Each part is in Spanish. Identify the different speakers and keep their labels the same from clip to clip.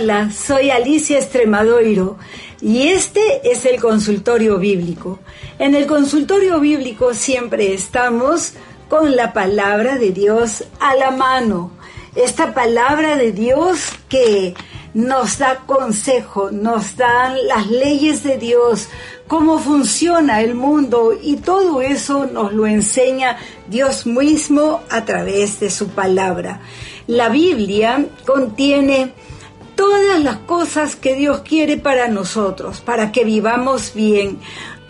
Speaker 1: Hola, soy Alicia Estremadoiro y este es el consultorio bíblico. En el consultorio bíblico siempre estamos con la palabra de Dios a la mano. Esta palabra de Dios que nos da consejo, nos dan las leyes de Dios, cómo funciona el mundo y todo eso nos lo enseña Dios mismo a través de su palabra. La Biblia contiene todas las cosas que Dios quiere para nosotros, para que vivamos bien.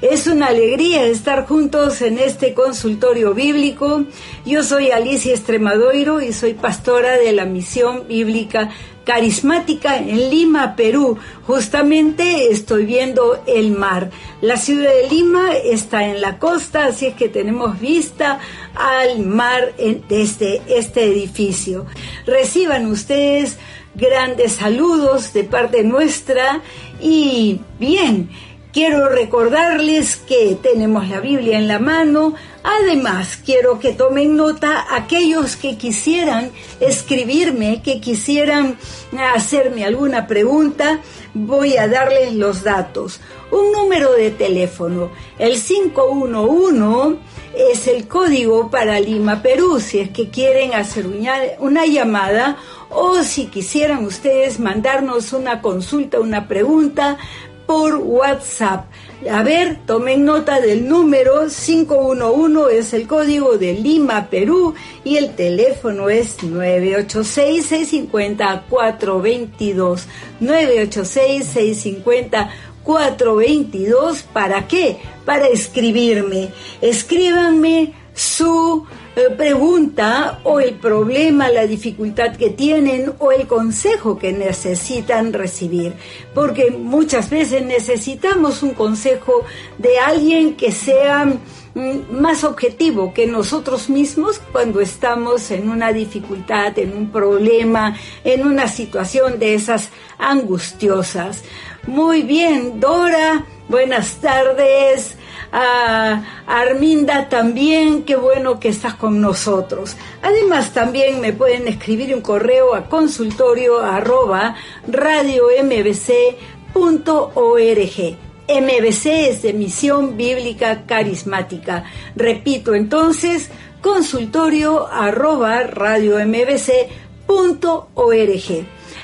Speaker 1: Es una alegría estar juntos en este consultorio bíblico. Yo soy Alicia Estremadoiro y soy pastora de la misión bíblica carismática en Lima, Perú. Justamente estoy viendo el mar. La ciudad de Lima está en la costa, así es que tenemos vista al mar desde este edificio. Reciban ustedes grandes saludos de parte nuestra y bien, Quiero recordarles que tenemos la Biblia en la mano. Además, quiero que tomen nota aquellos que quisieran escribirme, que quisieran hacerme alguna pregunta. Voy a darles los datos. Un número de teléfono, el 511 es el código para Lima, Perú, si es que quieren hacer una, llamada o si quisieran ustedes mandarnos una consulta, una pregunta, por WhatsApp. A ver, tomen nota del número 511 es el código de Lima, Perú y el teléfono es 986-650-422. 986-650-422. ¿Para qué? Para escribirme. Escríbanme su eh, pregunta o el problema, la dificultad que tienen o el consejo que necesitan recibir. Porque muchas veces necesitamos un consejo de alguien que sea mm, más objetivo que nosotros mismos cuando estamos en una dificultad, en un problema, en una situación de esas angustiosas. Muy bien, Dora, buenas tardes a Arminda también, qué bueno que estás con nosotros. Además también me pueden escribir un correo a consultorio arroba MBC es de Misión Bíblica Carismática. Repito entonces, consultorio arroba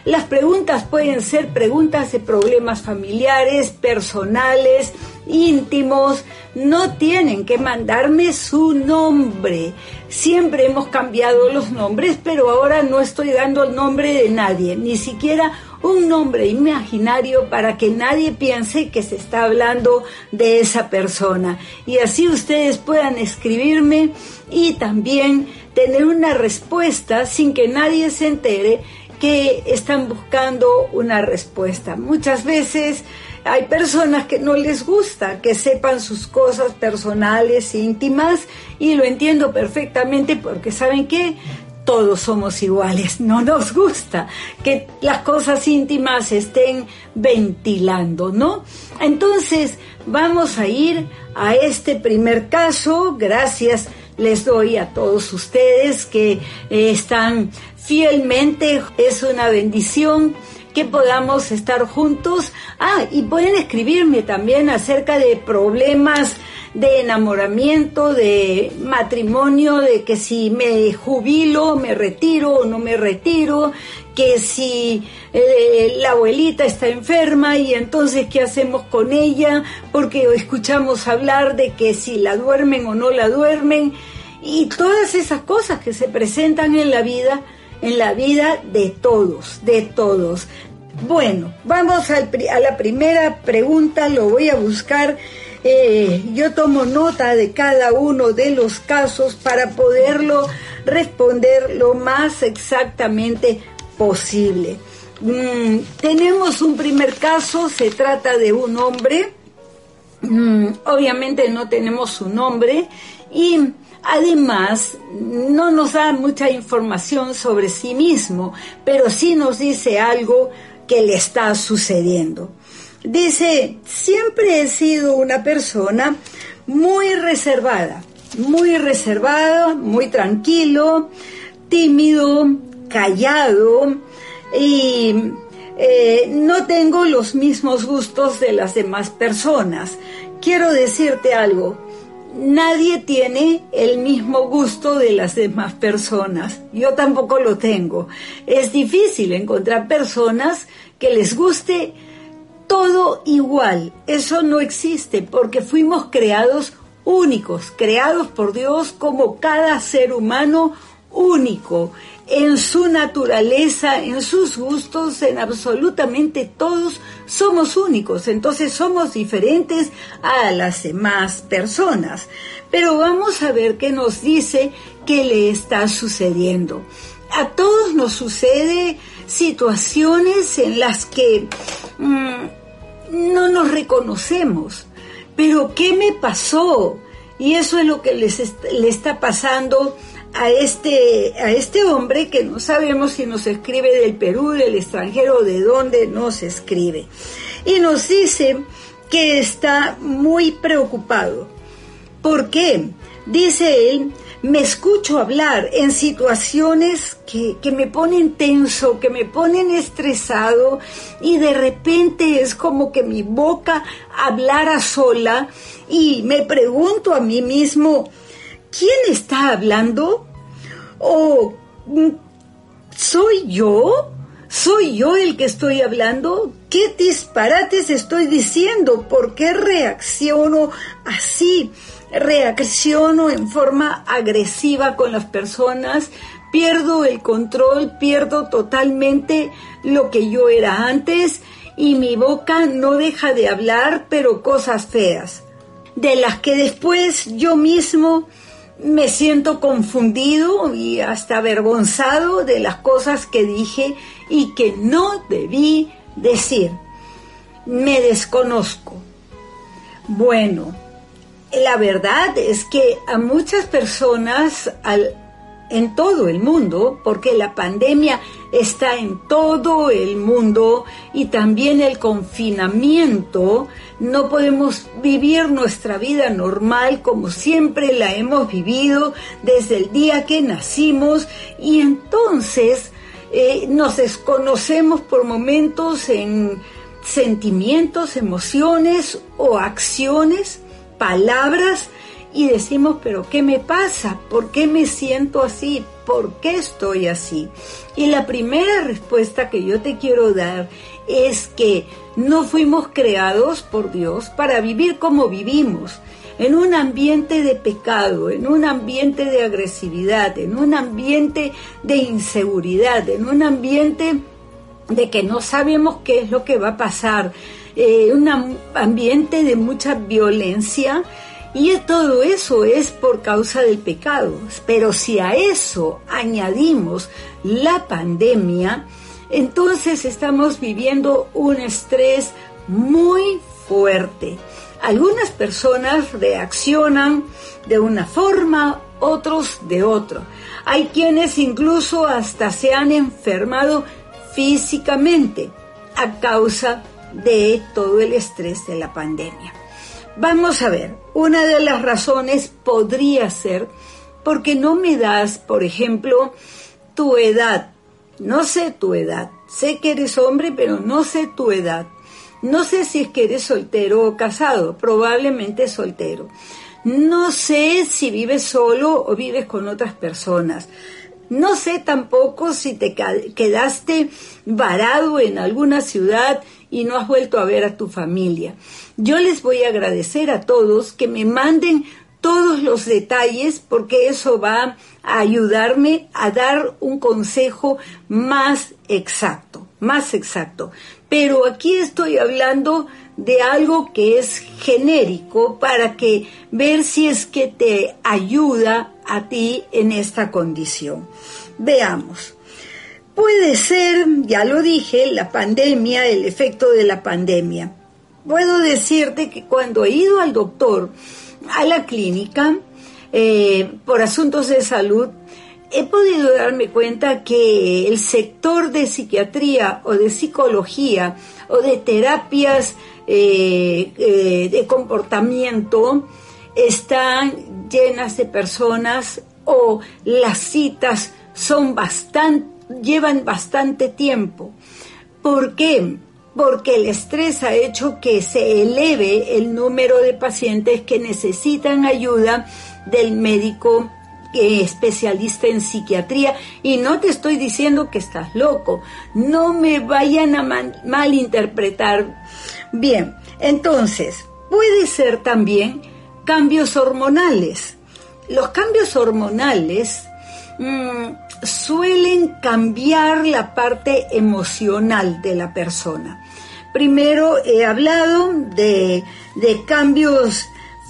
Speaker 1: Las preguntas pueden ser preguntas de problemas familiares, personales, íntimos, no tienen que mandarme su nombre. Siempre hemos cambiado los nombres, pero ahora no estoy dando el nombre de nadie, ni siquiera un nombre imaginario para que nadie piense que se está hablando de esa persona. Y así ustedes puedan escribirme y también tener una respuesta sin que nadie se entere que están buscando una respuesta. Muchas veces hay personas que no les gusta que sepan sus cosas personales, íntimas, y lo entiendo perfectamente porque saben que todos somos iguales, no nos gusta que las cosas íntimas estén ventilando, ¿no? Entonces, vamos a ir a este primer caso, gracias les doy a todos ustedes que eh, están fielmente, es una bendición que podamos estar juntos. Ah, y pueden escribirme también acerca de problemas de enamoramiento, de matrimonio, de que si me jubilo, me retiro o no me retiro, que si eh, la abuelita está enferma y entonces qué hacemos con ella, porque escuchamos hablar de que si la duermen o no la duermen, y todas esas cosas que se presentan en la vida en la vida de todos, de todos. Bueno, vamos a la primera pregunta, lo voy a buscar. Eh, yo tomo nota de cada uno de los casos para poderlo responder lo más exactamente posible. Mm, tenemos un primer caso, se trata de un hombre, mm, obviamente no tenemos su nombre, y Además, no nos da mucha información sobre sí mismo, pero sí nos dice algo que le está sucediendo. Dice, siempre he sido una persona muy reservada, muy reservada, muy tranquilo, tímido, callado y eh, no tengo los mismos gustos de las demás personas. Quiero decirte algo, nadie tiene el mismo gusto de las demás personas. Yo tampoco lo tengo. Es difícil encontrar personas que les guste todo igual. Eso no existe porque fuimos creados únicos, creados por Dios como cada ser humano único en su naturaleza, en sus gustos, en absolutamente todos, somos únicos, entonces somos diferentes a las demás personas. Pero vamos a ver qué nos dice qué le está sucediendo. A todos nos sucede situaciones en las que mm, no nos reconocemos. Pero ¿qué me pasó? Y eso es lo que les le está pasando a este, a este hombre que no sabemos si nos escribe del Perú, del extranjero, de dónde nos escribe. Y nos dice que está muy preocupado. ¿Por qué? Dice él, me escucho hablar en situaciones que, que, me ponen tenso, que me ponen estresado y de repente es como que mi boca hablara sola y me pregunto a mí mismo, ¿quién está hablando? ¿O mm, soy yo? ¿Soy yo el que estoy hablando? ¿Qué disparates estoy diciendo? ¿Por qué reacciono así? Reacciono en forma agresiva con las personas, pierdo el control, pierdo totalmente lo que yo era antes y mi boca no deja de hablar, pero cosas feas, de las que después yo mismo me siento confundido y hasta avergonzado de las cosas que dije y que no debí decir. Me desconozco. Bueno, la verdad es que a muchas personas al en todo el mundo, porque la pandemia está en todo el mundo y también el confinamiento, no podemos vivir nuestra vida normal como siempre la hemos vivido desde el día que nacimos. Y entonces eh, nos desconocemos por momentos en sentimientos, emociones o acciones, palabras y decimos, pero ¿qué me pasa? ¿Por qué me siento así? ¿Por qué estoy así? Y la primera respuesta que yo te quiero dar es que no fuimos creados por Dios para vivir como vivimos, en un ambiente de pecado, en un ambiente de agresividad, en un ambiente de inseguridad, en un ambiente de que no sabemos qué es lo que va a pasar, eh, un ambiente de mucha violencia y todo eso es por causa del pecado. Pero si a eso añadimos la pandemia, entonces estamos viviendo un estrés muy fuerte. Algunas personas reaccionan de una forma, otros de otra. Hay quienes incluso hasta se han enfermado físicamente a causa de todo el estrés de la pandemia. Vamos a ver, una de las razones podría ser porque no me das, por ejemplo, tu edad. No sé tu edad. Sé que eres hombre, pero no sé tu edad. No sé si es que eres soltero o casado, probablemente soltero. No sé si vives solo o vives con otras personas. No sé tampoco si te quedaste varado en alguna ciudad y no has vuelto a ver a tu familia. Yo les voy a agradecer a todos que me manden todos los detalles porque eso va a ayudarme a dar un consejo más exacto, más exacto. Pero aquí estoy hablando de algo que es genérico para que ver si es que te ayuda a ti en esta condición. Veamos. Puede ser, ya lo dije, la pandemia, el efecto de la pandemia. Puedo decirte que cuando he ido al doctor, a la clínica, eh, por asuntos de salud, he podido darme cuenta que el sector de psiquiatría o de psicología o de terapias eh, eh, de comportamiento están llenas de personas o las citas son bastante llevan bastante tiempo. ¿Por qué? Porque el estrés ha hecho que se eleve el número de pacientes que necesitan ayuda del médico eh, especialista en psiquiatría y no te estoy diciendo que estás loco, no me vayan a malinterpretar. Bien, entonces, puede ser también cambios hormonales. Los cambios hormonales mm, suelen cambiar la parte emocional de la persona. Primero he hablado de, de cambios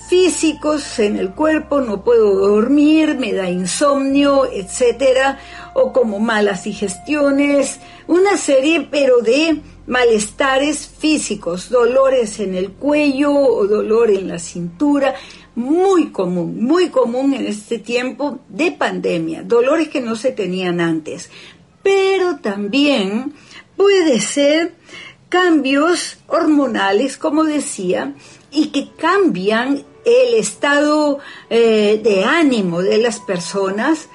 Speaker 1: físicos en el cuerpo, no puedo dormir, me da insomnio, etcétera, o como malas digestiones, una serie pero de malestares físicos, dolores en el cuello o dolor en la cintura, muy común, muy común en este tiempo de pandemia, dolores que no se tenían antes, pero también puede ser cambios hormonales, como decía, y que cambian el estado eh, de ánimo de las personas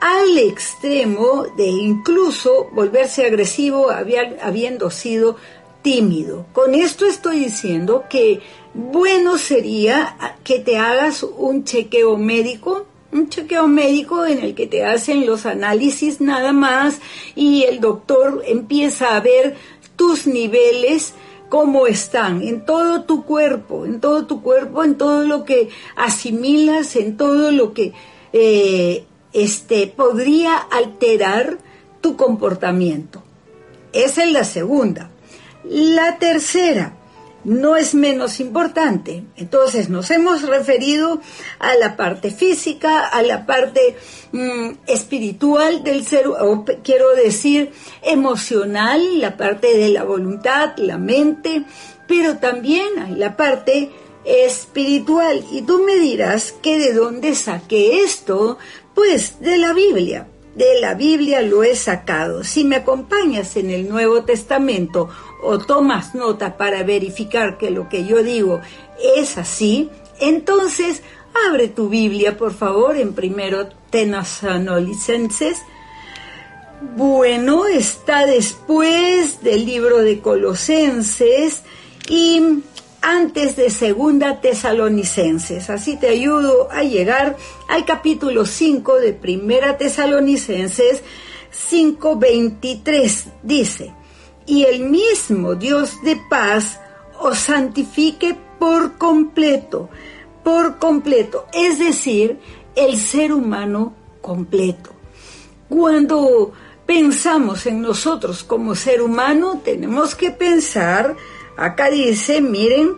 Speaker 1: al extremo de incluso volverse agresivo habiendo sido tímido. Con esto estoy diciendo que bueno sería que te hagas un chequeo médico, un chequeo médico en el que te hacen los análisis nada más y el doctor empieza a ver tus niveles cómo están en todo tu cuerpo, en todo tu cuerpo, en todo lo que asimilas, en todo lo que eh, este, podría alterar tu comportamiento. Esa es la segunda. La tercera, no es menos importante. Entonces nos hemos referido a la parte física, a la parte mm, espiritual del ser, o quiero decir emocional, la parte de la voluntad, la mente, pero también hay la parte espiritual. Y tú me dirás que de dónde saqué esto, pues de la Biblia. De la Biblia lo he sacado. Si me acompañas en el Nuevo Testamento o tomas nota para verificar que lo que yo digo es así, entonces abre tu Biblia, por favor, en primero Tenasanolicenses. Bueno, está después del libro de Colosenses y antes de Segunda Tesalonicenses. Así te ayudo a llegar al capítulo 5 de Primera Tesalonicenses 5:23. Dice, y el mismo Dios de paz os santifique por completo, por completo, es decir, el ser humano completo. Cuando pensamos en nosotros como ser humano, tenemos que pensar, acá dice, miren,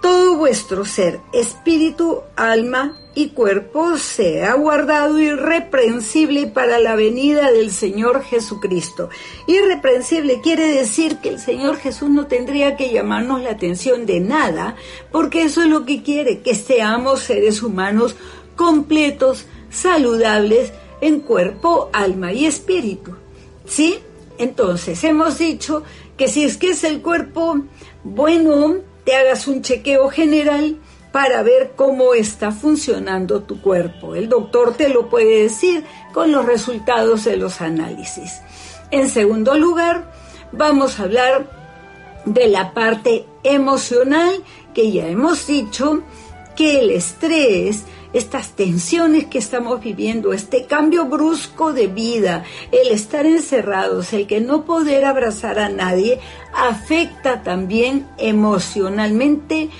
Speaker 1: todo vuestro ser, espíritu, alma y cuerpo sea guardado irreprensible para la venida del Señor Jesucristo. Irreprensible quiere decir que el Señor Jesús no tendría que llamarnos la atención de nada, porque eso es lo que quiere, que seamos seres humanos completos, saludables en cuerpo, alma y espíritu. ¿Sí? Entonces, hemos dicho que si es que es el cuerpo, bueno, te hagas un chequeo general para ver cómo está funcionando tu cuerpo. El doctor te lo puede decir con los resultados de los análisis. En segundo lugar, vamos a hablar de la parte emocional, que ya hemos dicho que el estrés, estas tensiones que estamos viviendo, este cambio brusco de vida, el estar encerrados, el que no poder abrazar a nadie, afecta también emocionalmente,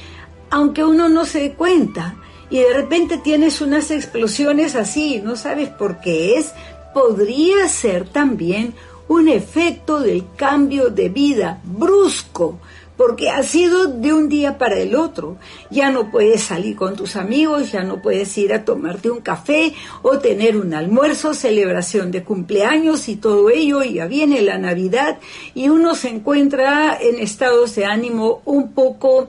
Speaker 1: aunque uno no se dé cuenta. Y de repente tienes unas explosiones así, no sabes por qué es, podría ser también un efecto del cambio de vida brusco porque ha sido de un día para el otro. Ya no puedes salir con tus amigos, ya no puedes ir a tomarte un café o tener un almuerzo, celebración de cumpleaños y todo ello, y ya viene la Navidad y uno se encuentra en estados de ánimo un poco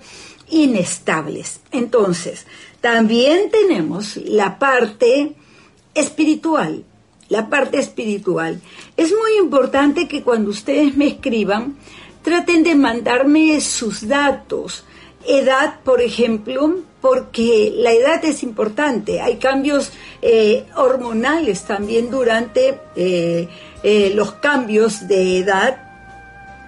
Speaker 1: inestables. Entonces, también tenemos la parte espiritual. La parte espiritual. Es muy importante que cuando ustedes me escriban, traten de mandarme sus datos. Edad, por ejemplo, porque la edad es importante. Hay cambios eh, hormonales también durante eh, eh, los cambios de edad.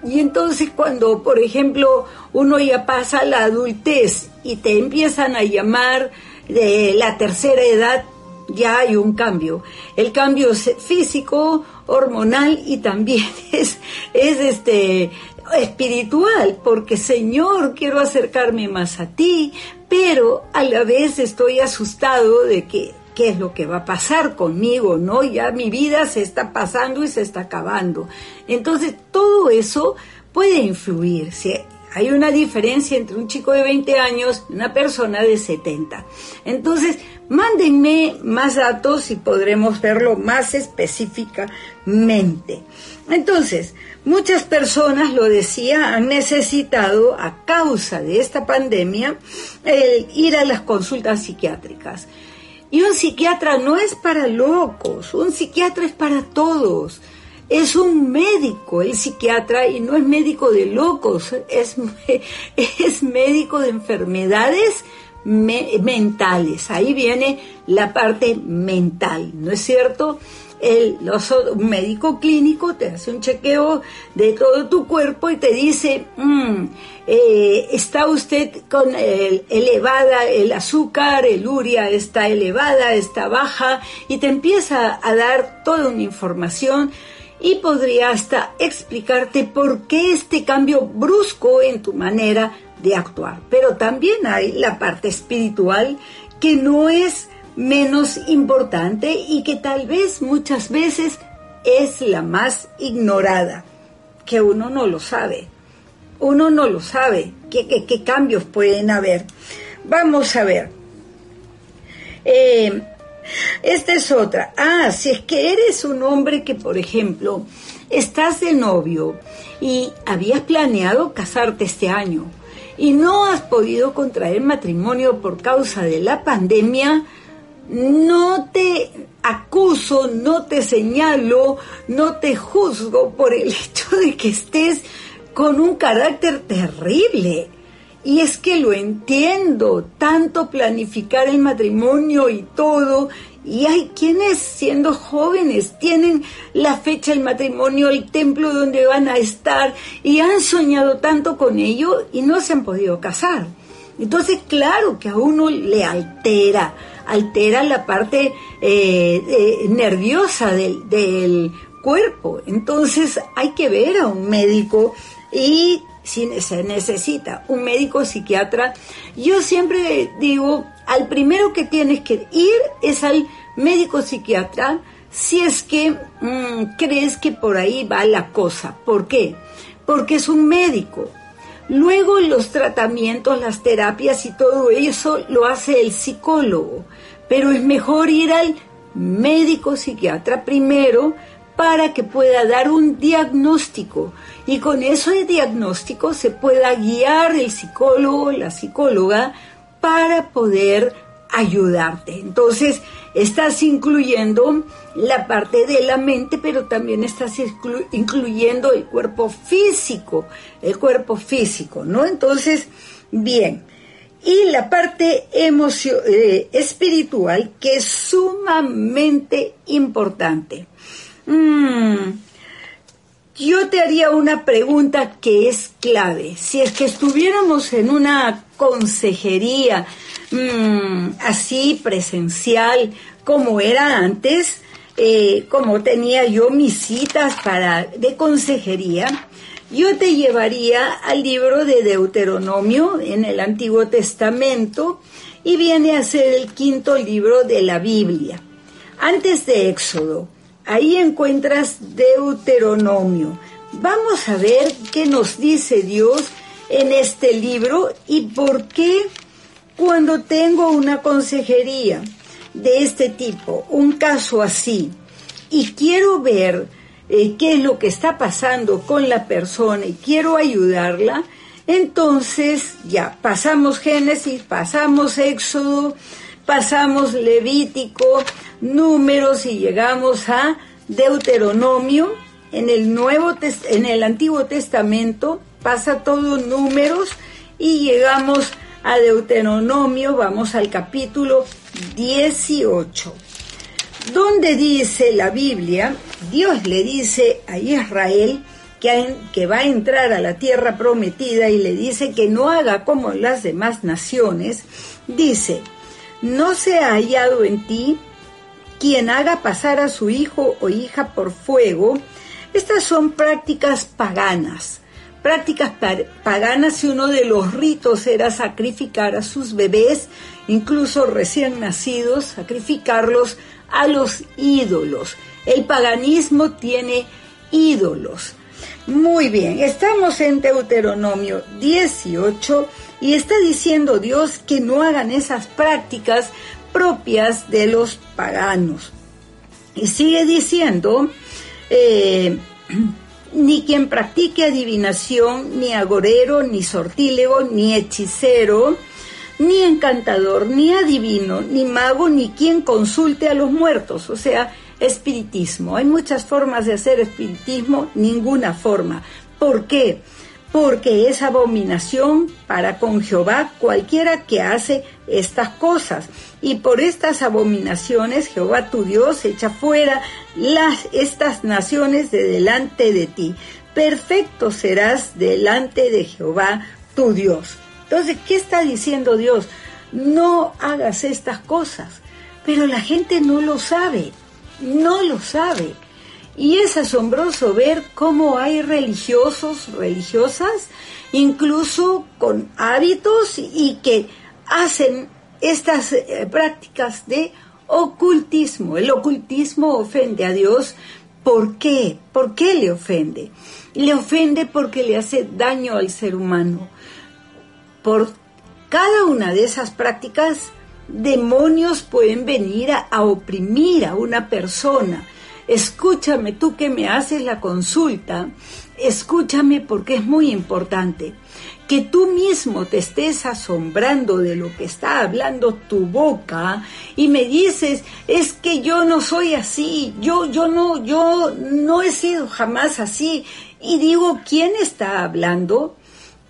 Speaker 1: Y entonces cuando, por ejemplo, uno ya pasa la adultez y te empiezan a llamar de la tercera edad, ya hay un cambio. El cambio es físico, hormonal y también es, es este espiritual, porque Señor, quiero acercarme más a ti, pero a la vez estoy asustado de que qué es lo que va a pasar conmigo, ¿no? Ya mi vida se está pasando y se está acabando. Entonces, todo eso puede influir. Hay una diferencia entre un chico de 20 años y una persona de 70. Entonces, mándenme más datos y podremos verlo más específicamente. Entonces, muchas personas, lo decía, han necesitado, a causa de esta pandemia, ir a las consultas psiquiátricas. Y un psiquiatra no es para locos, un psiquiatra es para todos. Es un médico el psiquiatra y no es médico de locos, es, es médico de enfermedades mentales. Ahí viene la parte mental, ¿no es cierto? El, un médico clínico te hace un chequeo de todo tu cuerpo y te dice, mm, eh, está usted con el, elevada el azúcar, el uria está elevada, está baja, y te empieza a dar toda una información y podría hasta explicarte por qué este cambio brusco en tu manera de actuar. Pero también hay la parte espiritual que no es menos importante y que tal vez muchas veces es la más ignorada, que uno no lo sabe. Uno no lo sabe qué, qué, cambios pueden haber. Vamos a ver. Eh, esta es otra. Ah, si es que eres un hombre que, por ejemplo, estás de novio y habías planeado casarte este año y no has podido contraer matrimonio por causa de la pandemia, no te acuso, no te señalo, no te juzgo por el hecho de que estés con un carácter terrible. Y es que lo entiendo, tanto planificar el matrimonio y todo, y hay quienes siendo jóvenes tienen la fecha del matrimonio, el templo donde van a estar, y han soñado tanto con ello y no se han podido casar. Entonces, claro que a uno le altera, altera la parte eh, nerviosa del, del cuerpo. Entonces, hay que ver a un médico y si se necesita un médico psiquiatra, yo siempre digo, al primero que tienes que ir es al médico psiquiatra si es que mm, crees que por ahí va la cosa. ¿Por qué? Porque es un médico. Luego los tratamientos, las terapias y todo eso lo hace el psicólogo, pero es mejor ir al médico psiquiatra primero para que pueda dar un diagnóstico y con ese diagnóstico se pueda guiar el psicólogo, la psicóloga, para poder ayudarte. Entonces, estás incluyendo la parte de la mente, pero también estás incluyendo el cuerpo físico, el cuerpo físico, ¿no? Entonces, bien. Y la parte eh, espiritual, que es sumamente importante. Mm, yo te haría una pregunta que es clave. Si es que estuviéramos en una consejería mm, así presencial como era antes, eh, como tenía yo mis citas para de consejería, yo te llevaría al libro de Deuteronomio en el Antiguo Testamento y viene a ser el quinto libro de la Biblia. Antes de Éxodo, Ahí encuentras Deuteronomio. Vamos a ver qué nos dice Dios en este libro y por qué cuando tengo una consejería de este tipo, un caso así, y quiero ver eh, qué es lo que está pasando con la persona y quiero ayudarla, entonces ya pasamos Génesis, pasamos Éxodo, pasamos Levítico, números y llegamos a Deuteronomio. En el, Nuevo, en el Antiguo Testamento pasa todo números y llegamos a Deuteronomio, vamos al capítulo 18, donde dice la Biblia, Dios le dice a Israel que, va a entrar a la tierra prometida y le dice que no haga como las demás naciones, dice, no se ha hallado en ti quien haga pasar a su hijo o hija por fuego. Estas son prácticas paganas. Prácticas paganas y uno de los ritos era sacrificar a sus bebés, incluso recién nacidos, sacrificarlos a los ídolos. El paganismo tiene ídolos. Muy bien, estamos en Deuteronomio 18 y está diciendo Dios que no hagan esas prácticas propias de los paganos. Y sigue diciendo, eh, ni quien practique adivinación, ni agorero, ni sortílego, ni hechicero, ni encantador, ni adivino, ni mago, ni quien consulte a los muertos. O sea, espiritismo. Hay muchas formas de hacer espiritismo, ninguna forma. ¿Por qué? Porque es abominación para con Jehová cualquiera que hace estas cosas. Y por estas abominaciones Jehová tu Dios echa fuera las, estas naciones de delante de ti. Perfecto serás delante de Jehová tu Dios. Entonces, ¿qué está diciendo Dios? No hagas estas cosas. Pero la gente no lo sabe no lo sabe. Y es asombroso ver cómo hay religiosos, religiosas, incluso con hábitos y que hacen estas eh, prácticas de ocultismo. El ocultismo ofende a Dios. ¿Por qué? ¿Por qué le ofende? Le ofende porque le hace daño al ser humano. Por cada una de esas prácticas demonios pueden venir a, oprimir a una persona. Escúchame tú que me haces la consulta, escúchame porque es muy importante que tú mismo te estés asombrando de lo que está hablando tu boca y me dices, es que yo no soy así, yo yo no yo no he sido jamás así y digo, ¿quién está hablando?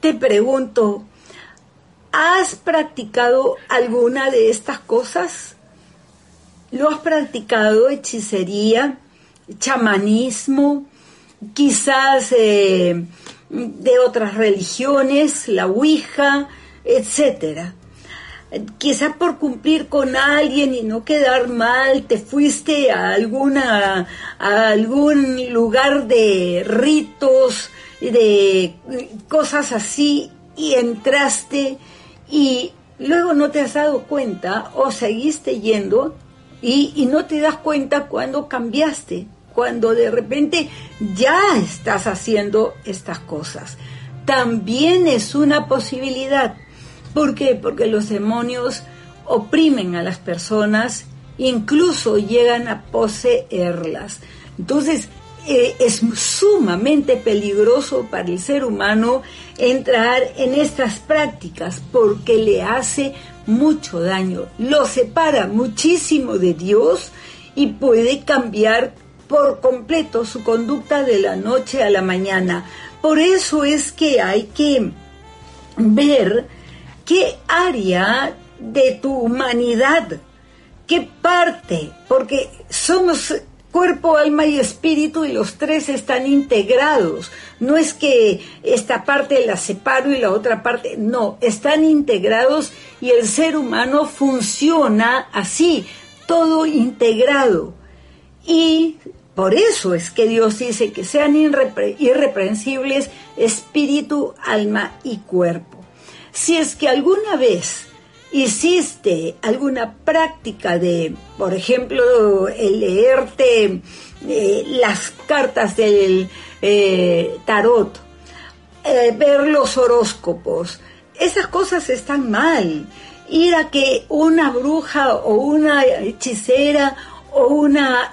Speaker 1: Te pregunto, ¿Has practicado alguna de estas cosas? ¿Lo has practicado hechicería, chamanismo, quizás eh, de otras religiones, la Ouija, etcétera? Quizás por cumplir con alguien y no quedar mal, te fuiste a alguna a algún lugar de ritos, de cosas así y entraste y luego no te has dado cuenta o seguiste yendo y, no te das cuenta cuando cambiaste, cuando de repente ya estás haciendo estas cosas. También es una posibilidad. ¿Por qué? Porque los demonios oprimen a las personas, incluso llegan a poseerlas. Entonces, eh, es sumamente peligroso para el ser humano entrar en estas prácticas porque le hace mucho daño, lo separa muchísimo de Dios y puede cambiar por completo su conducta de la noche a la mañana. Por eso es que hay que ver qué área de tu humanidad, qué parte, porque somos cuerpo, alma y espíritu y los tres están integrados. No es que esta parte la separo y la otra parte, no, están integrados y el ser humano funciona así, todo integrado. Y por eso es que Dios dice que sean irreprensibles espíritu, alma y cuerpo. Si es que alguna vez hiciste alguna práctica de, por ejemplo, el leerte eh, las cartas del eh, tarot, eh, ver los horóscopos, esas cosas están mal. Ir a que una bruja o una hechicera o una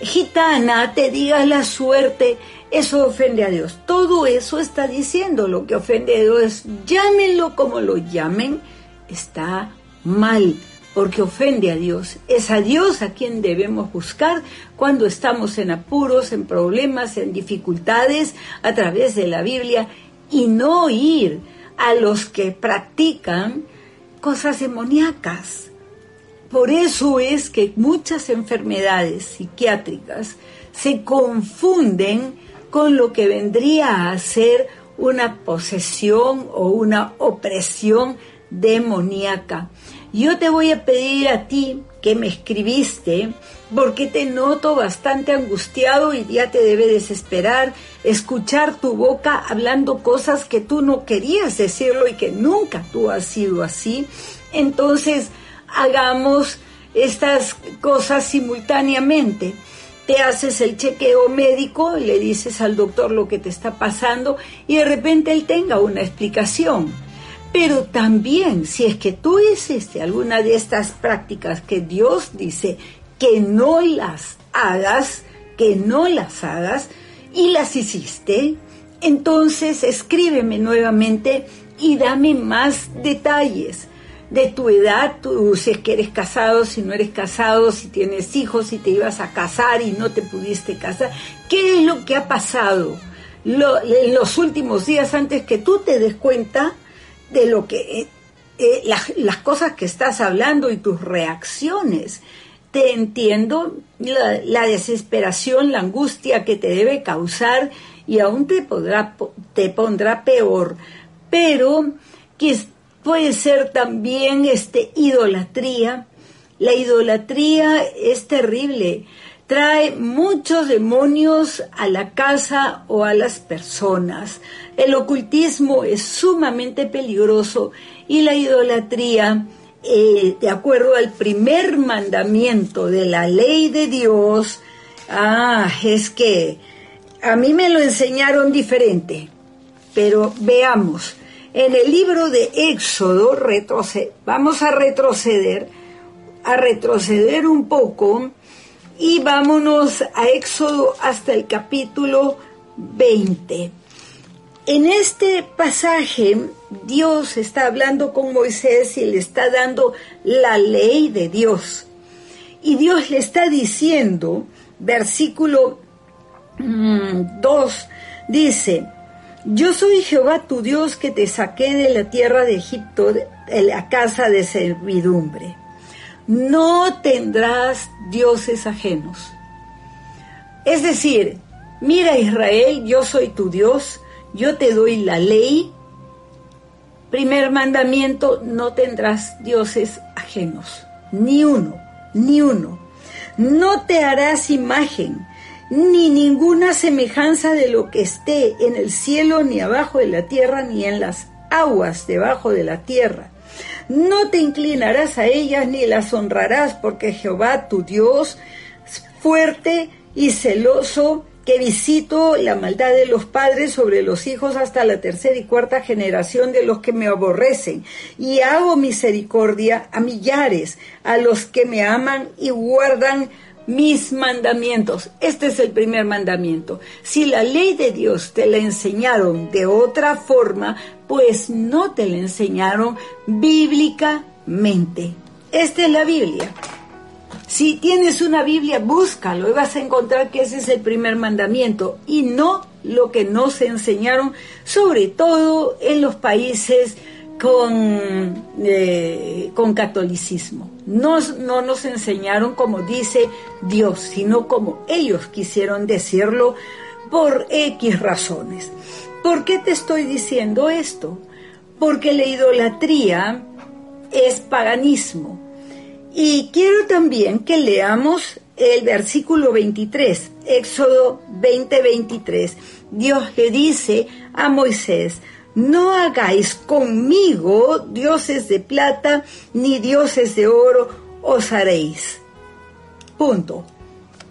Speaker 1: gitana te diga la suerte, eso ofende a Dios. Todo eso está diciendo lo que ofende a Dios. Llámenlo como lo llamen, está mal porque ofende a Dios. Es a Dios a quien debemos buscar cuando estamos en apuros, en problemas, en dificultades a través de la Biblia y no ir a los que practican cosas demoníacas. Por eso es que muchas enfermedades psiquiátricas se confunden con lo que vendría a ser una posesión o una opresión demoníaca. Yo te voy a pedir a ti que me escribiste, porque te noto bastante angustiado y ya te debe desesperar escuchar tu boca hablando cosas que tú no querías decirlo y que nunca tú has sido así. Entonces, hagamos estas cosas simultáneamente. Te haces el chequeo médico y le dices al doctor lo que te está pasando y de repente él tenga una explicación. Pero también, si es que tú hiciste alguna de estas prácticas que Dios dice que no las hagas, que no las hagas, y las hiciste, entonces escríbeme nuevamente y dame más detalles de tu edad, tú, si es que eres casado, si no eres casado, si tienes hijos, si te ibas a casar y no te pudiste casar, qué es lo que ha pasado en los últimos días antes que tú te des cuenta de lo que eh, eh, las cosas que estás hablando y tus reacciones. Te entiendo la, la, desesperación, la angustia que te debe causar y aún te, podrá, te pondrá peor, pero que puede ser también este, idolatría. La idolatría es terrible, trae muchos demonios a la casa o a las personas. El ocultismo es sumamente peligroso y la idolatría, eh, de acuerdo al primer mandamiento de la ley de Dios, ah, es que a mí me lo enseñaron diferente, pero veamos en el libro de Éxodo, vamos a retroceder, a retroceder un poco y vámonos a Éxodo hasta el capítulo 20. En este pasaje Dios está hablando con Moisés y le está dando la ley de Dios. Y Dios le está diciendo, versículo 2, mm, dice, yo soy Jehová tu Dios que te saqué de la tierra de Egipto, de la casa de servidumbre. No tendrás dioses ajenos. Es decir, mira Israel, yo soy tu Dios, yo te doy la ley. Primer mandamiento, no tendrás dioses ajenos, ni uno, ni uno. No te harás imagen ni ninguna semejanza de lo que esté en el cielo, ni abajo de la tierra, ni en las aguas debajo de la tierra. No te inclinarás a ellas ni las honrarás, porque Jehová tu Dios, fuerte y celoso, que visito la maldad de los padres sobre los hijos hasta la tercera y cuarta generación de los que me aborrecen, y hago misericordia a millares, a los que me aman y guardan mis mandamientos. Este es el primer mandamiento. Si la ley de Dios te la enseñaron de otra forma, pues no te la enseñaron bíblicamente. Esta es la Biblia. Si tienes una Biblia, búscalo y vas a encontrar que ese es el primer mandamiento y no lo que nos enseñaron, sobre todo en los países con, eh, con catolicismo. No, no nos enseñaron como dice Dios, sino como ellos quisieron decirlo por X razones. ¿Por qué te estoy diciendo esto? Porque la idolatría es paganismo. Y quiero también que leamos el versículo 23, Éxodo 20, 23. Dios le dice a Moisés, no hagáis conmigo dioses de plata ni dioses de oro os haréis. Punto.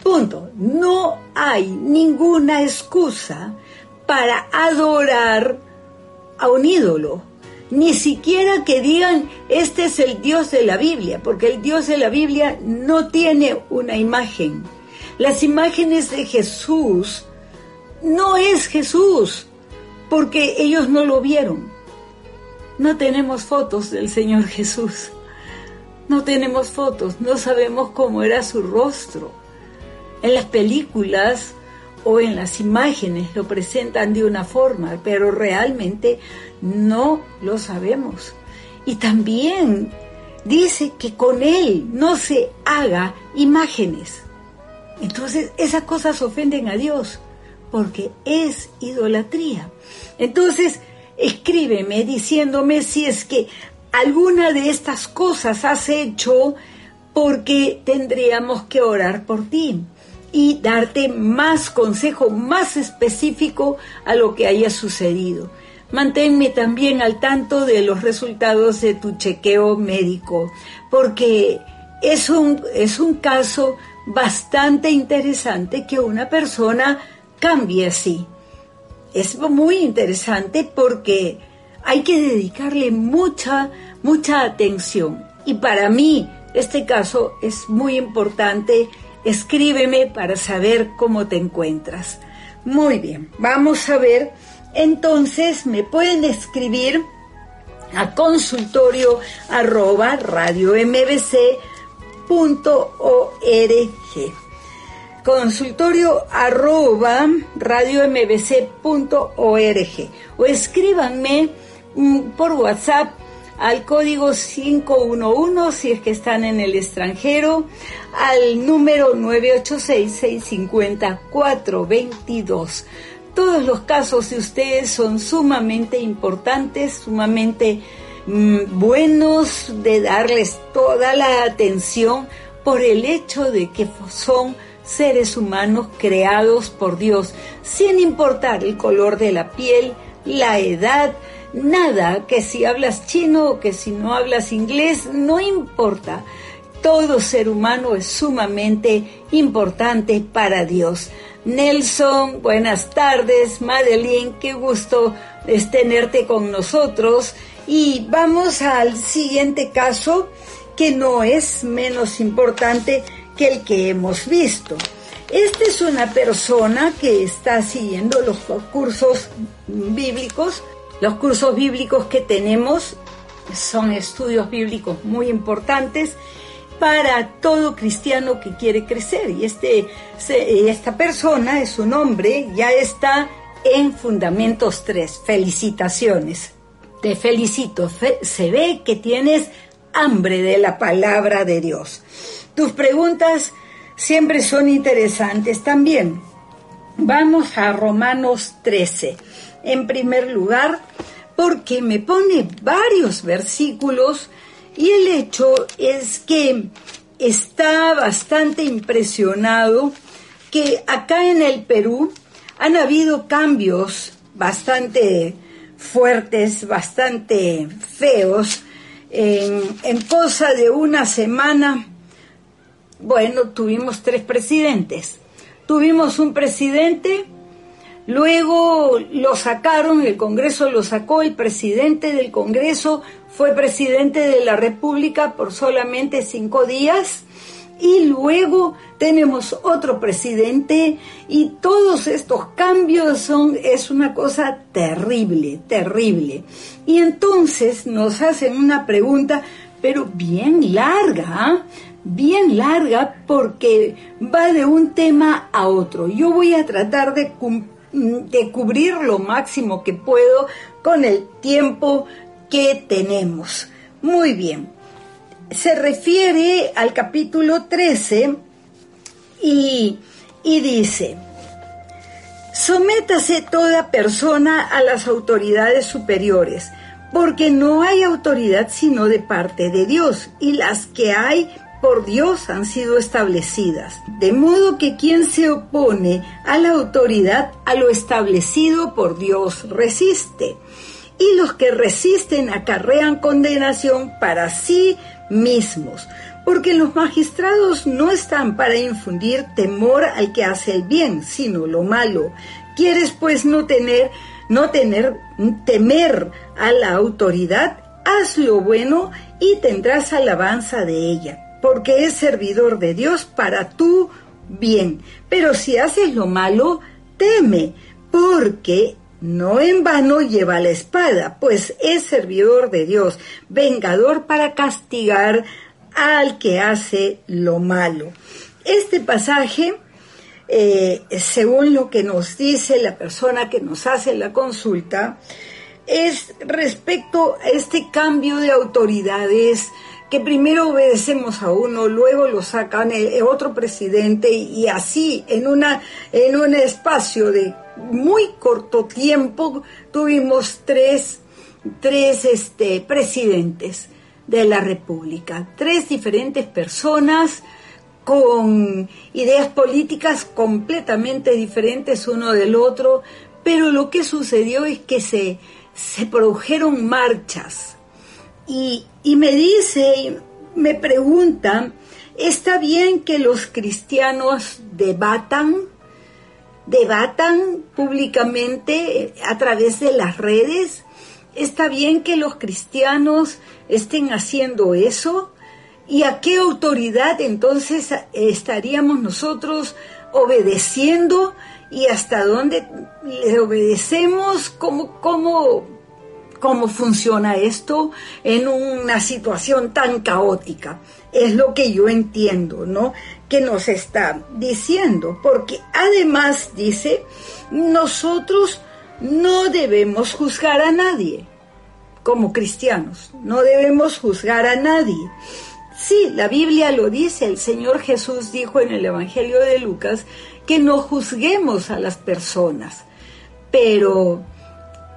Speaker 1: Punto. No hay ninguna excusa para adorar a un ídolo. Ni siquiera que digan, este es el Dios de la Biblia, porque el Dios de la Biblia no tiene una imagen. Las imágenes de Jesús no es Jesús porque ellos no lo vieron. No tenemos fotos del Señor Jesús. No tenemos fotos, no sabemos cómo era su rostro. En las películas o en las imágenes lo presentan de una forma, pero realmente no lo sabemos. Y también dice que con Él no se haga imágenes. Entonces esas cosas ofenden a Dios porque es idolatría. Entonces, escríbeme diciéndome si es que alguna de estas cosas has hecho porque tendríamos que orar por ti y darte más consejo, más específico a lo que haya sucedido. Manténme también al tanto de los resultados de tu chequeo médico, porque es un, es un caso bastante interesante que una persona cambie así. Es muy interesante porque hay que dedicarle mucha, mucha atención. Y para mí, este caso es muy importante. Escríbeme para saber cómo te encuentras. Muy bien, vamos a ver. Entonces me pueden escribir a consultorio arroba radio consultorio arroba mbc.org o escríbanme mm, por WhatsApp al código 511 si es que están en el extranjero, al número 986-650-422. Todos los casos de ustedes son sumamente importantes, sumamente mm, buenos de darles toda la atención por el hecho de que son seres humanos creados por Dios, sin importar el color de la piel, la edad, nada, que si hablas chino o que si no hablas inglés, no importa. Todo ser humano es sumamente importante para Dios. Nelson, buenas tardes. Madeline, qué gusto es tenerte con nosotros. Y vamos al siguiente caso, que no es menos importante que el que hemos visto. Esta es una persona que está siguiendo los cursos bíblicos los cursos bíblicos que tenemos son estudios bíblicos muy importantes para todo cristiano que quiere crecer. Y este, esta persona es un hombre, ya está en Fundamentos 3. Felicitaciones. Te felicito. se ve que tienes hambre de la palabra de Dios. Tus preguntas siempre son interesantes también. Vamos a Romanos 13 en primer lugar porque me pone varios versículos y el hecho es que está bastante impresionado que acá en el Perú han habido cambios bastante fuertes, bastante feos. En, en cosa de una semana, bueno, tuvimos tres presidentes. Tuvimos un presidente Luego lo sacaron, el Congreso lo sacó, el presidente del Congreso fue presidente de la República por solamente cinco días y luego tenemos otro presidente y todos estos cambios son es una cosa terrible, terrible. Y entonces nos hacen una pregunta, pero bien larga, ¿ah? Bien larga porque va de un tema a otro. Yo voy a tratar de cubrir lo máximo que puedo con el tiempo que tenemos. Muy bien. Se refiere al capítulo 13 y, y dice, sométase toda persona a las autoridades superiores, porque no hay autoridad sino de parte de Dios, y las que hay por Dios han sido establecidas, de modo que quien se opone a la autoridad, a lo establecido por Dios, resiste. Y los que resisten acarrean condenación para sí mismos, porque los magistrados no están para infundir temor al que hace el bien, sino lo malo. ¿Quieres pues no tener, no tener, temer a la autoridad? Haz lo bueno y tendrás alabanza de ella porque es servidor de Dios para tu bien. Pero si haces lo malo, teme, porque no en vano lleva la espada, pues es servidor de Dios, vengador para castigar al que hace lo malo. Este pasaje, eh, según lo que nos dice la persona que nos hace la consulta, es respecto a este cambio de autoridades que primero obedecemos a uno, luego lo sacan el, otro presidente y así en, una, en un espacio de muy corto tiempo tuvimos tres, tres este, presidentes de la República, tres diferentes personas con ideas políticas completamente diferentes uno del otro, pero lo que sucedió es que se, se produjeron marchas. Y, y me dice, me preguntan, ¿está bien que los cristianos debatan? debatan públicamente a través de las redes. ¿Está bien que los cristianos estén haciendo eso? ¿Y a qué autoridad entonces estaríamos nosotros obedeciendo y hasta dónde le obedecemos? ¿Cómo, cómo, cómo funciona esto en una situación tan caótica? Es lo que yo entiendo, ¿no? Que nos está diciendo, porque además dice, nosotros no debemos juzgar a nadie como cristianos, no debemos juzgar a nadie. Sí, la Biblia lo dice, el Señor Jesús dijo en el Evangelio de Lucas que no juzguemos a las personas, pero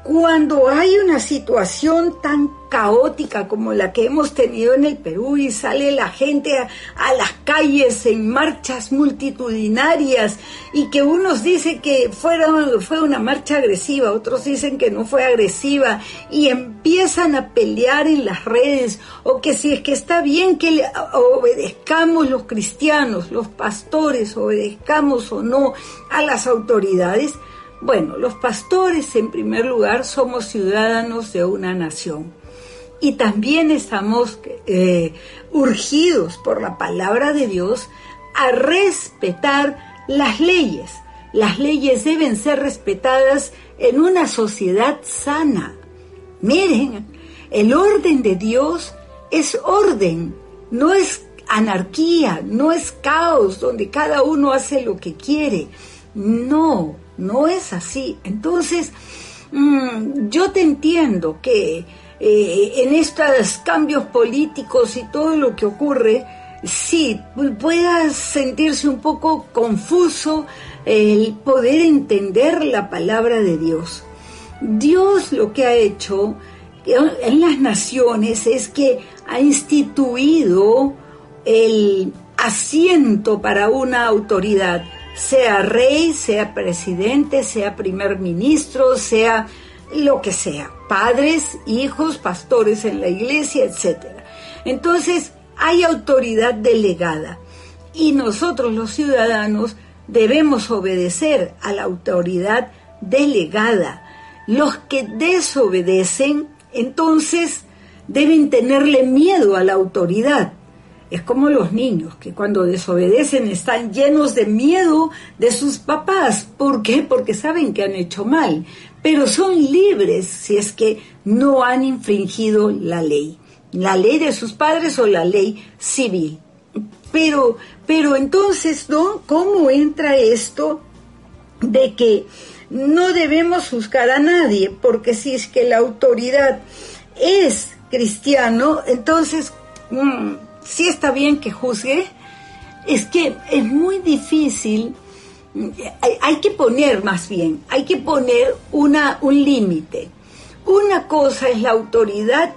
Speaker 1: cuando hay una situación tan caótica como la que hemos tenido en el Perú y sale la gente a, las calles en marchas multitudinarias y que unos dicen que fueron, fue una marcha agresiva, otros dicen que no fue agresiva y empiezan a pelear en las redes o que si es que está bien que obedezcamos los cristianos, los pastores, obedezcamos o no a las autoridades, bueno, los pastores en primer lugar somos ciudadanos de una nación y también estamos eh, urgidos por la palabra de Dios a respetar las leyes. Las leyes deben ser respetadas en una sociedad sana. Miren, el orden de Dios es orden, no es anarquía, no es caos donde cada uno hace lo que quiere. No, no es así. Entonces, mm, yo te entiendo que eh, en estos cambios políticos y todo lo que ocurre, sí, pueda sentirse un poco confuso el poder entender la palabra de Dios. Dios lo que ha hecho en las naciones es que ha instituido el asiento para una autoridad sea rey, sea presidente, sea primer ministro, sea lo que sea, padres, hijos, pastores en la iglesia, etc. Entonces, hay autoridad delegada y nosotros los ciudadanos debemos obedecer a la autoridad delegada. Los que desobedecen, entonces, deben tenerle miedo a la autoridad es como los niños que cuando desobedecen están llenos de miedo de sus papás. ¿Por qué? Porque saben que han hecho mal, pero son libres si es que no han infringido la ley, la ley de sus padres o la ley civil. Pero, pero entonces. ¿Cómo entra esto de que no debemos juzgar a nadie? Porque si es que la autoridad es cristiano, entonces mm, sí está bien que juzgue, es que es muy difícil, hay, que poner más bien, hay que poner una, un límite. Una cosa es la autoridad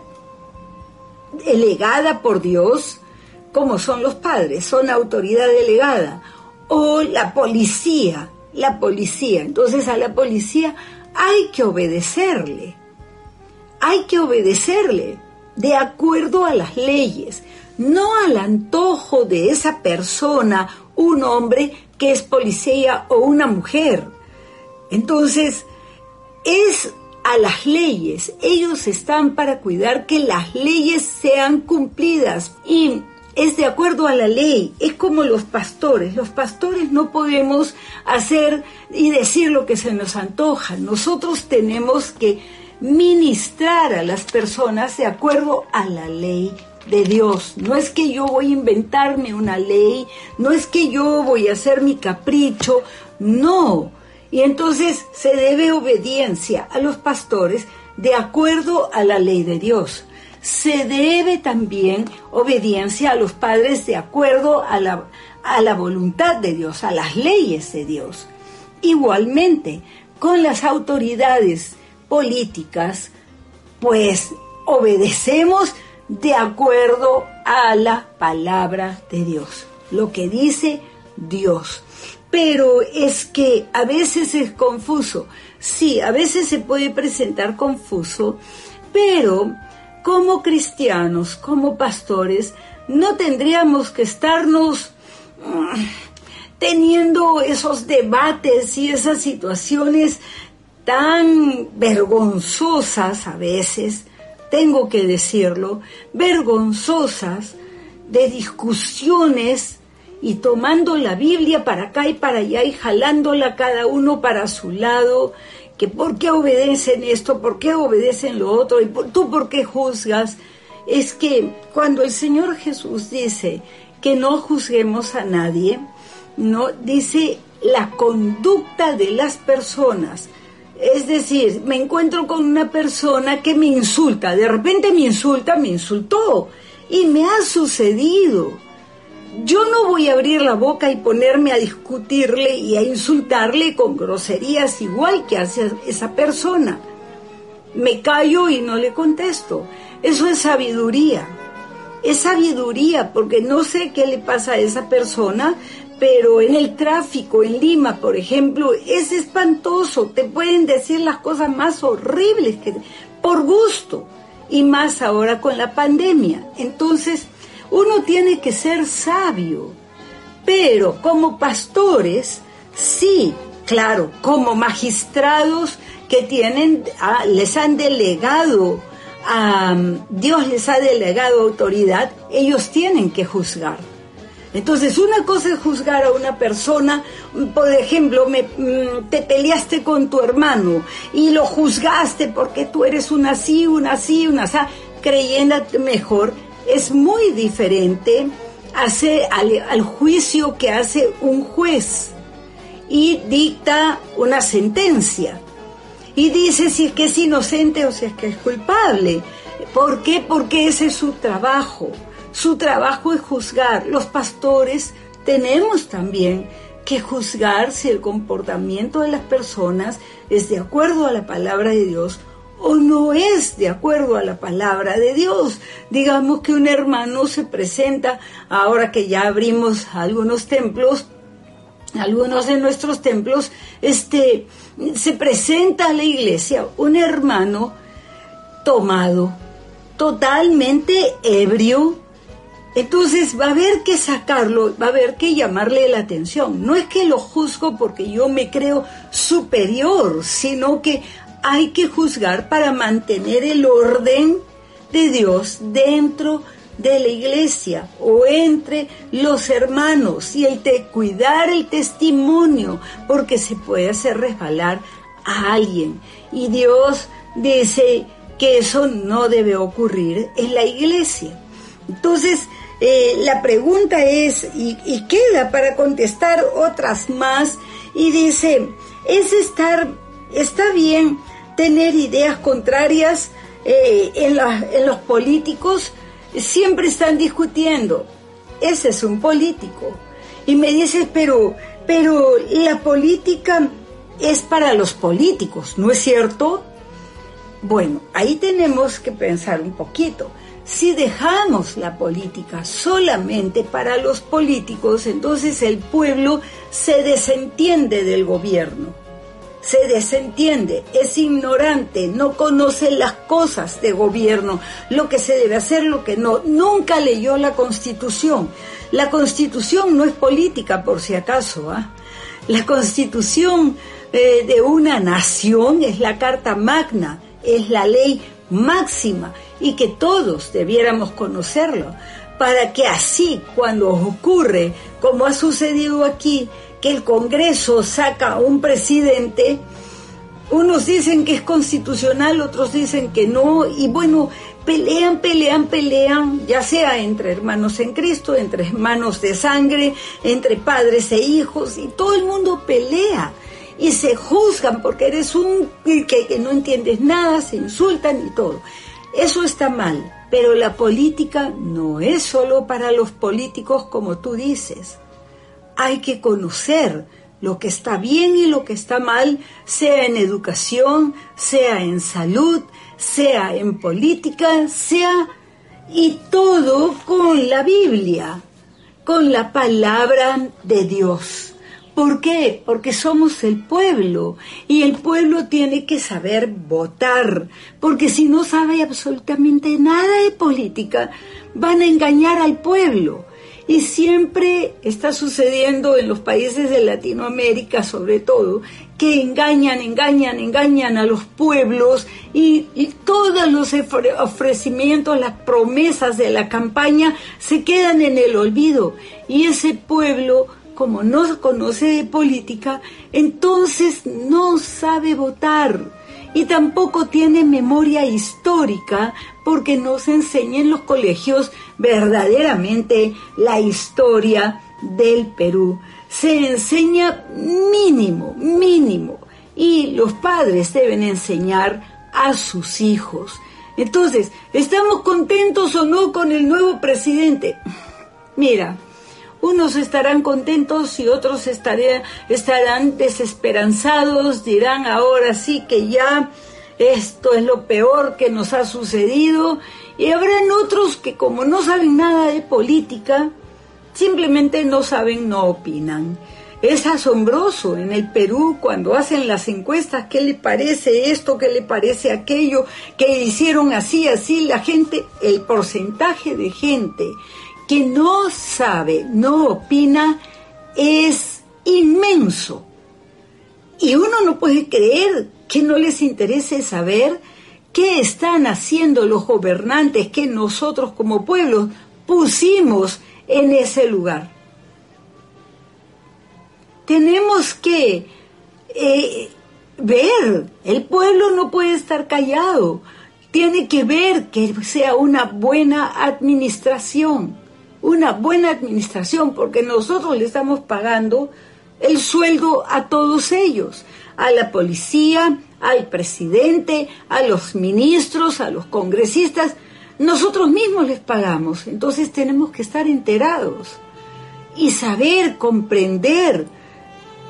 Speaker 1: delegada por Dios, como son los padres, son autoridad delegada, o la policía, la policía. Entonces a la policía hay que obedecerle, hay que obedecerle de acuerdo a las leyes no al antojo de esa persona, un hombre que es policía o una mujer. Entonces, es a las leyes. Ellos están para cuidar que las leyes sean cumplidas y es de acuerdo a la ley. Es como los pastores. Los pastores no podemos hacer y decir lo que se nos antoja. Nosotros tenemos que ministrar a las personas de acuerdo a la ley de Dios. No es que yo voy a inventarme una ley, no es que yo voy a hacer mi capricho, no. Y entonces se debe obediencia a los pastores de acuerdo a la ley de Dios. Se debe también obediencia a los padres de acuerdo a la, a la voluntad de Dios, a las leyes de Dios. Igualmente, con las autoridades políticas, pues obedecemos de acuerdo a la palabra de Dios, lo que dice Dios. Pero es que a veces es confuso. Sí, a veces se puede presentar confuso, pero como cristianos, como pastores, no tendríamos que estarnos mm, teniendo esos debates y esas situaciones tan vergonzosas a veces tengo que decirlo, vergonzosas de discusiones y tomando la Biblia para acá y para allá y jalándola cada uno para su lado, que por qué obedecen esto, por qué obedecen lo otro, y tú por qué juzgas. Es que cuando el Señor Jesús dice que no juzguemos a nadie, no dice la conducta de las personas, es decir, me encuentro con una persona que me insulta, de repente me insulta, me insultó y me ha sucedido. Yo no voy a abrir la boca y ponerme a discutirle y a insultarle con groserías igual que hace esa persona. Me callo y no le contesto. Eso es sabiduría. Es sabiduría porque no sé qué le pasa a esa persona, pero en el tráfico en Lima, por ejemplo, es espantoso. Te pueden decir las cosas más horribles que por gusto y más ahora con la pandemia. Entonces, uno tiene que ser sabio, pero como pastores, sí, claro, como magistrados que tienen, ah, les han delegado, a Dios les ha delegado autoridad, ellos tienen que juzgar entonces, una cosa es juzgar a una persona, por ejemplo, me, mm, te peleaste con tu hermano y lo juzgaste porque tú eres una así, una así, una así, creyéndote mejor. Es muy diferente hacer al, juicio que hace un juez y dicta una sentencia. Y dice si es que es inocente o si es que es culpable. ¿Por qué? Porque ese es su trabajo. Su trabajo es juzgar. Los pastores tenemos también que juzgar si el comportamiento de las personas es de acuerdo a la palabra de Dios o no es de acuerdo a la palabra de Dios. Digamos que un hermano se presenta, ahora que ya abrimos algunos templos, algunos de nuestros templos, este, se presenta a la iglesia un hermano tomado, totalmente ebrio, entonces va a haber que sacarlo, va a haber que llamarle la atención. No es que lo juzgo porque yo me creo superior, sino que hay que juzgar para mantener el orden de Dios dentro de la iglesia o entre los hermanos y el de cuidar el testimonio porque se puede hacer resbalar a alguien. Y Dios dice que eso no debe ocurrir en la iglesia. Entonces, eh, la pregunta es, y, queda para contestar otras más, y dice, es estar, está bien tener ideas contrarias eh, en, en los políticos, siempre están discutiendo, ese es un político. Y me dices, pero, pero la política es para los políticos, ¿no es cierto? Bueno, ahí tenemos que pensar un poquito. Si dejamos la política solamente para los políticos, entonces el pueblo se desentiende del gobierno, se desentiende, es ignorante, no conoce las cosas de gobierno, lo que se debe hacer, lo que no. Nunca leyó la constitución. La constitución no es política, por si acaso. ¿ah? La constitución eh, de una nación es la Carta Magna, es la ley máxima y que todos debiéramos conocerlo, para que así cuando ocurre, como ha sucedido aquí, que el Congreso saca a un presidente, unos dicen que es constitucional, otros dicen que no, y bueno, pelean, pelean, pelean, ya sea entre hermanos en Cristo, entre hermanos de sangre, entre padres e hijos, y todo el mundo pelea y se juzgan porque eres un que, que no entiendes nada, se insultan y todo. Eso está mal, pero la política no es solo para los políticos como tú dices. Hay que conocer lo que está bien y lo que está mal, sea en educación, sea en salud, sea en política, sea y todo con la Biblia, con la palabra de Dios. ¿Por qué? Porque somos el pueblo y el pueblo tiene que saber votar, porque si no sabe absolutamente nada de política, van a engañar al pueblo. Y siempre está sucediendo en los países de Latinoamérica, sobre todo, que engañan, engañan, engañan a los pueblos y, todos los ofrecimientos, las promesas de la campaña se quedan en el olvido. Y ese pueblo, como no conoce de política, entonces no sabe votar y tampoco tiene memoria histórica porque no se enseña en los colegios verdaderamente la historia del Perú. Se enseña mínimo, mínimo, y los padres deben enseñar a sus hijos. Entonces, ¿estamos contentos o no con el nuevo presidente? Mira, unos estarán contentos y otros estarán desesperanzados, dirán ahora sí que ya esto es lo peor que nos ha sucedido y habrán otros que como no saben nada de política, simplemente no saben, no opinan. Es asombroso en el Perú cuando hacen las encuestas, ¿qué le parece esto? ¿Qué le parece aquello? Que hicieron así, así. La gente, el porcentaje de gente que no sabe, no opina, es inmenso. Y uno no puede creer que no les interese saber qué están haciendo los gobernantes que nosotros como pueblo pusimos en ese lugar. Tenemos que eh, ver, el pueblo no puede estar callado, tiene que ver que sea una buena administración una buena administración, porque nosotros le estamos pagando el sueldo a todos ellos, a la policía, al presidente, a los ministros, a los congresistas, nosotros mismos les pagamos, entonces tenemos que estar enterados y saber, comprender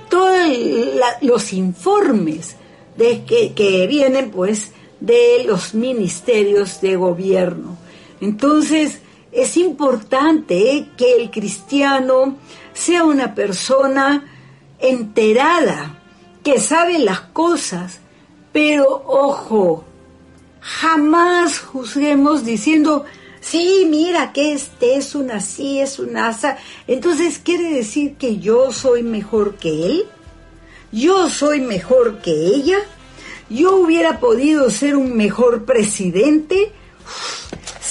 Speaker 1: todos los informes de que, que vienen pues de los ministerios de gobierno. Entonces, es importante que el cristiano sea una persona enterada, que sabe las cosas, pero ojo, jamás juzguemos diciendo, sí, mira que este es una así, es una asa. Entonces, ¿quiere decir que yo soy mejor que él? ¿Yo soy mejor que ella? ¿Yo hubiera podido ser un mejor presidente?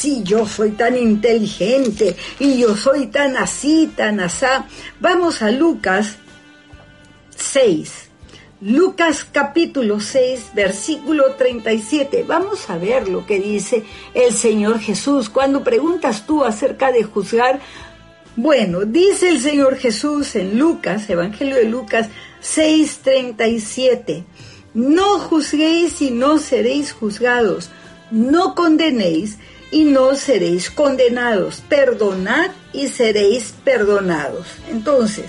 Speaker 1: Si yo soy tan inteligente y yo soy tan así, tan asá. Vamos a Lucas 6. Lucas capítulo 6, versículo 37. Vamos a ver lo que dice el Señor Jesús. Cuando preguntas tú acerca de juzgar, bueno, dice el Señor Jesús en Lucas, Evangelio de Lucas 6, 37. No juzguéis y no seréis juzgados. No condenéis y no seréis condenados. Perdonad y seréis perdonados. Entonces,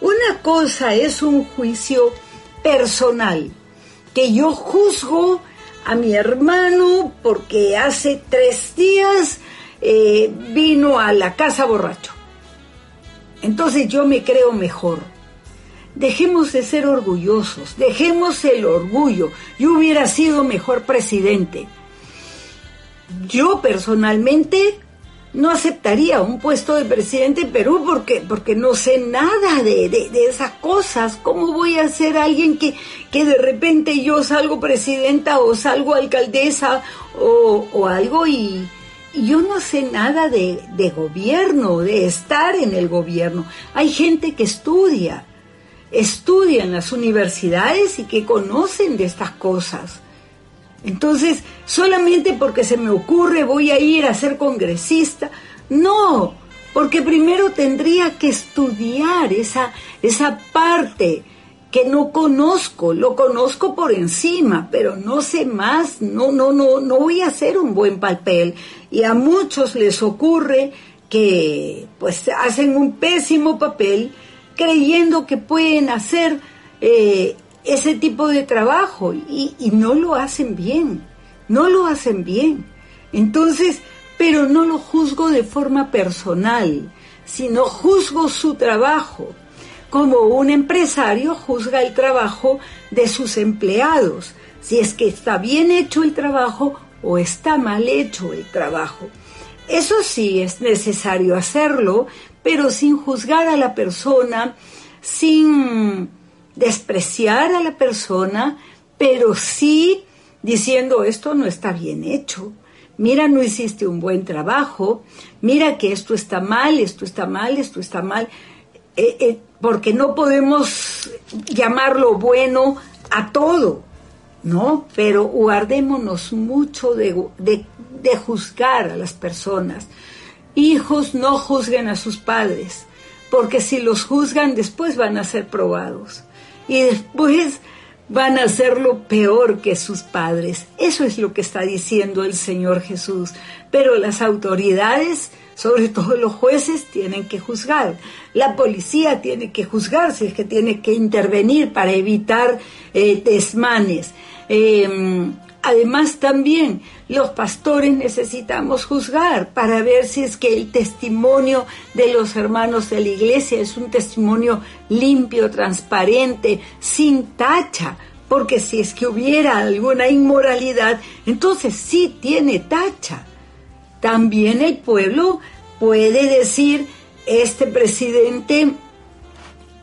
Speaker 1: una cosa es un juicio personal, que yo juzgo a mi hermano porque hace tres días eh, vino a la casa borracho. Entonces yo me creo mejor. Dejemos de ser orgullosos, dejemos el orgullo. Yo hubiera sido mejor presidente yo personalmente no aceptaría un puesto de presidente en Perú porque, porque no sé nada de, esas cosas. ¿Cómo voy a ser alguien que, que de repente yo salgo presidenta o salgo alcaldesa o, algo y, y, yo no sé nada de, de gobierno, de estar en el gobierno? Hay gente que estudia, estudia en las universidades y que conocen de estas cosas. Entonces, solamente porque se me ocurre voy a ir a ser congresista. No, porque primero tendría que estudiar esa, esa parte que no conozco, lo conozco por encima, pero no sé más, no, no, no, no voy a hacer un buen papel. Y a muchos les ocurre que pues hacen un pésimo papel creyendo que pueden hacer eh, ese tipo de trabajo y, no lo hacen bien, no lo hacen bien. Entonces, pero no lo juzgo de forma personal, sino juzgo su trabajo, como un empresario juzga el trabajo de sus empleados, si es que está bien hecho el trabajo o está mal hecho el trabajo. Eso sí es necesario hacerlo, pero sin juzgar a la persona, sin despreciar a la persona, pero sí diciendo esto no está bien hecho. Mira, no hiciste un buen trabajo, mira que esto está mal, esto está mal, esto está mal, eh, eh, porque no podemos llamarlo bueno a todo, ¿no? Pero guardémonos mucho de, de juzgar a las personas. Hijos no juzguen a sus padres, porque si los juzgan después van a ser probados y después van a hacerlo peor que sus padres. Eso es lo que está diciendo el Señor Jesús. Pero las autoridades, sobre todo los jueces, tienen que juzgar. La policía tiene que juzgar si es que tiene que intervenir para evitar eh, desmanes. Em, Además también los pastores necesitamos juzgar para ver si es que el testimonio de los hermanos de la iglesia es un testimonio limpio, transparente, sin tacha, porque si es que hubiera alguna inmoralidad, entonces sí tiene tacha. También el pueblo puede decir, este presidente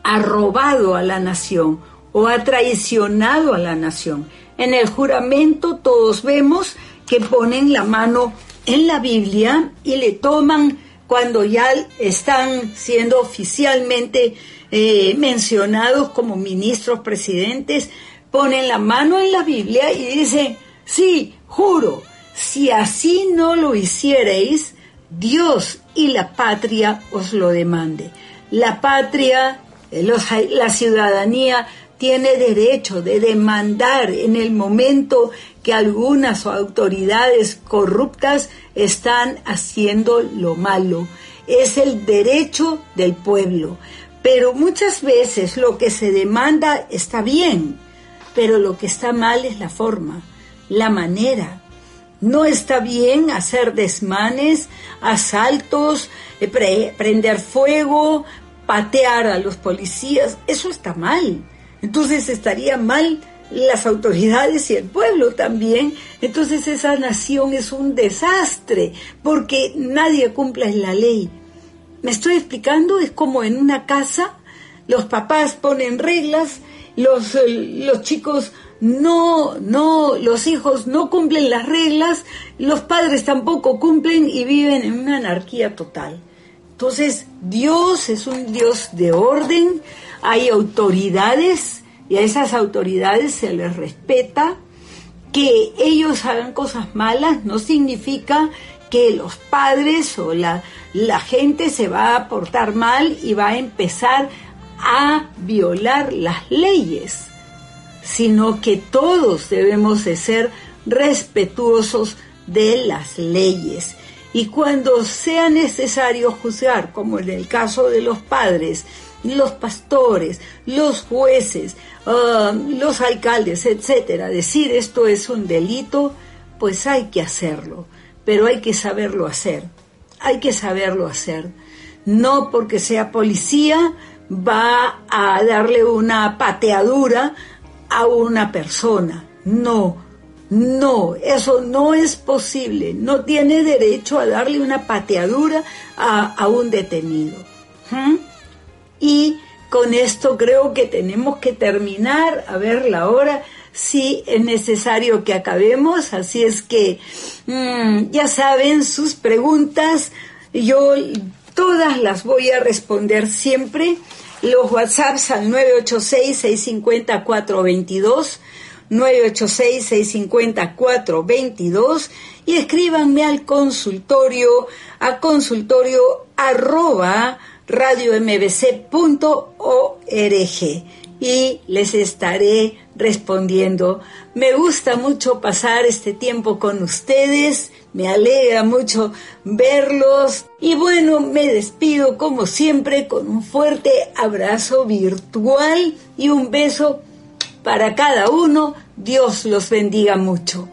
Speaker 1: ha robado a la nación o ha traicionado a la nación. En el juramento todos vemos que ponen la mano en la Biblia y le toman cuando ya están siendo oficialmente eh, mencionados como ministros, presidentes, ponen la mano en la Biblia y dicen, sí, juro, si así no lo hicierais, Dios y la patria os lo demande. La patria, eh, la ciudadanía tiene derecho de demandar en el momento que algunas autoridades corruptas están haciendo lo malo. Es el derecho del pueblo. Pero muchas veces lo que se demanda está bien, pero lo que está mal es la forma, la manera. No está bien hacer desmanes, asaltos, eh, prender fuego, patear a los policías. Eso está mal entonces estaría mal las autoridades y el pueblo también. Entonces esa nación es un desastre porque nadie cumple la ley. ¿Me estoy explicando? Es como en una casa, los papás ponen reglas, los, los chicos no, no, los hijos no cumplen las reglas, los padres tampoco cumplen y viven en una anarquía total. Entonces, Dios es un Dios de orden, hay autoridades y a esas autoridades se les respeta. Que ellos hagan cosas malas no significa que los padres o la, la gente se va a portar mal y va a empezar a violar las leyes, sino que todos debemos de ser respetuosos de las leyes. Y cuando sea necesario juzgar, como en el caso de los padres, los pastores, los jueces, ah, los alcaldes, etcétera, decir esto es un delito, pues hay que hacerlo, pero hay que saberlo hacer, hay que saberlo hacer. No porque sea policía va a darle una pateadura a una persona, no, no, eso no es posible, no tiene derecho a darle una pateadura a, un detenido. ¿Mm? Y con esto creo que tenemos que terminar, a ver la hora, si es necesario que acabemos, así es que mm, ya saben sus preguntas, yo todas las voy a responder siempre, los WhatsApps al 986-650-422, 986-650-422 y escríbanme al consultorio, a consultorio arroba radiombc.org y les estaré respondiendo. Me gusta mucho pasar este tiempo con ustedes, me alegra mucho verlos y bueno, me despido como siempre con un fuerte abrazo virtual y un beso para cada uno. Dios los bendiga mucho.